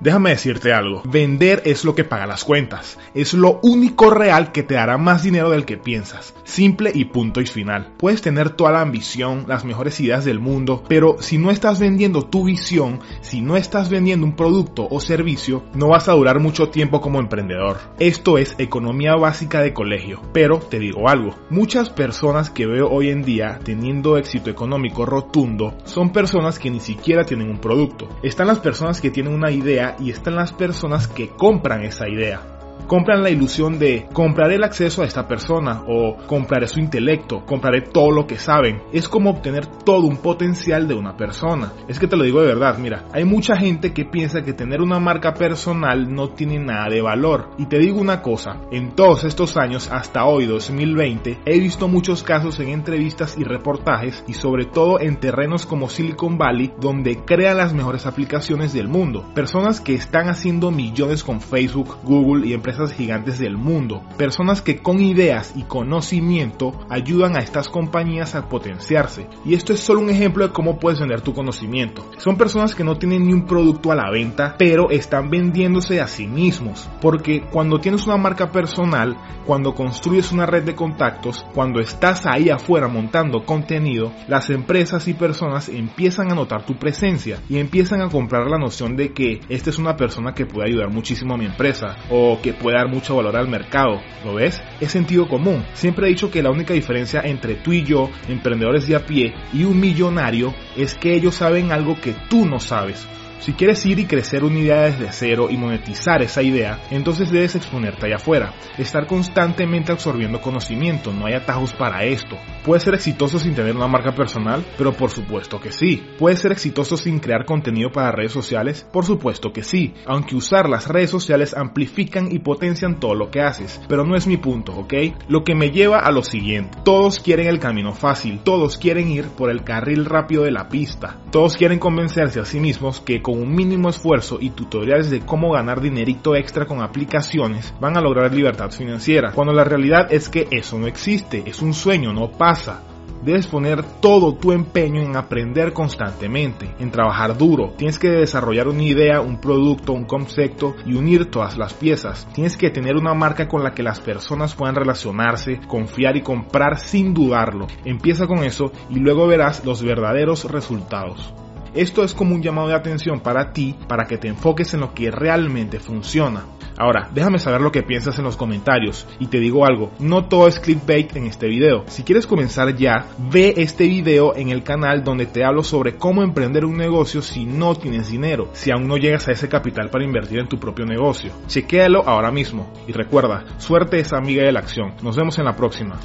Déjame decirte algo, vender es lo que paga las cuentas, es lo único real que te dará más dinero del que piensas, simple y punto y final. Puedes tener toda la ambición, las mejores ideas del mundo, pero si no estás vendiendo tu visión, si no estás vendiendo un producto o servicio, no vas a durar mucho tiempo como emprendedor. Esto es economía básica de colegio, pero te digo algo, muchas personas que veo hoy en día teniendo éxito económico rotundo son personas que ni siquiera tienen un producto. Están las personas que tienen una idea y están las personas que compran esa idea compran la ilusión de compraré el acceso a esta persona o compraré su intelecto, compraré todo lo que saben. Es como obtener todo un potencial de una persona. Es que te lo digo de verdad, mira, hay mucha gente que piensa que tener una marca personal no tiene nada de valor. Y te digo una cosa, en todos estos años, hasta hoy 2020, he visto muchos casos en entrevistas y reportajes y sobre todo en terrenos como Silicon Valley donde crean las mejores aplicaciones del mundo. Personas que están haciendo millones con Facebook, Google y empresas gigantes del mundo, personas que con ideas y conocimiento ayudan a estas compañías a potenciarse. Y esto es solo un ejemplo de cómo puedes vender tu conocimiento. Son personas que no tienen ni un producto a la venta, pero están vendiéndose a sí mismos. Porque cuando tienes una marca personal, cuando construyes una red de contactos, cuando estás ahí afuera montando contenido, las empresas y personas empiezan a notar tu presencia y empiezan a comprar la noción de que esta es una persona que puede ayudar muchísimo a mi empresa o que puede dar mucho valor al mercado. ¿Lo ves? Es sentido común. Siempre he dicho que la única diferencia entre tú y yo, emprendedores de a pie, y un millonario es que ellos saben algo que tú no sabes. Si quieres ir y crecer una idea desde cero y monetizar esa idea, entonces debes exponerte allá afuera, estar constantemente absorbiendo conocimiento, no hay atajos para esto. ¿Puedes ser exitoso sin tener una marca personal? Pero por supuesto que sí. ¿Puedes ser exitoso sin crear contenido para redes sociales? Por supuesto que sí, aunque usar las redes sociales amplifican y potencian todo lo que haces, pero no es mi punto, ¿ok? Lo que me lleva a lo siguiente, todos quieren el camino fácil, todos quieren ir por el carril rápido de la pista, todos quieren convencerse a sí mismos que con un mínimo esfuerzo y tutoriales de cómo ganar dinerito extra con aplicaciones van a lograr libertad financiera, cuando la realidad es que eso no existe, es un sueño, no pasa. Debes poner todo tu empeño en aprender constantemente, en trabajar duro. Tienes que desarrollar una idea, un producto, un concepto y unir todas las piezas. Tienes que tener una marca con la que las personas puedan relacionarse, confiar y comprar sin dudarlo. Empieza con eso y luego verás los verdaderos resultados. Esto es como un llamado de atención para ti, para que te enfoques en lo que realmente funciona. Ahora, déjame saber lo que piensas en los comentarios y te digo algo, no todo es clickbait en este video. Si quieres comenzar ya, ve este video en el canal donde te hablo sobre cómo emprender un negocio si no tienes dinero, si aún no llegas a ese capital para invertir en tu propio negocio. Chequéalo ahora mismo y recuerda, suerte es amiga de la acción. Nos vemos en la próxima.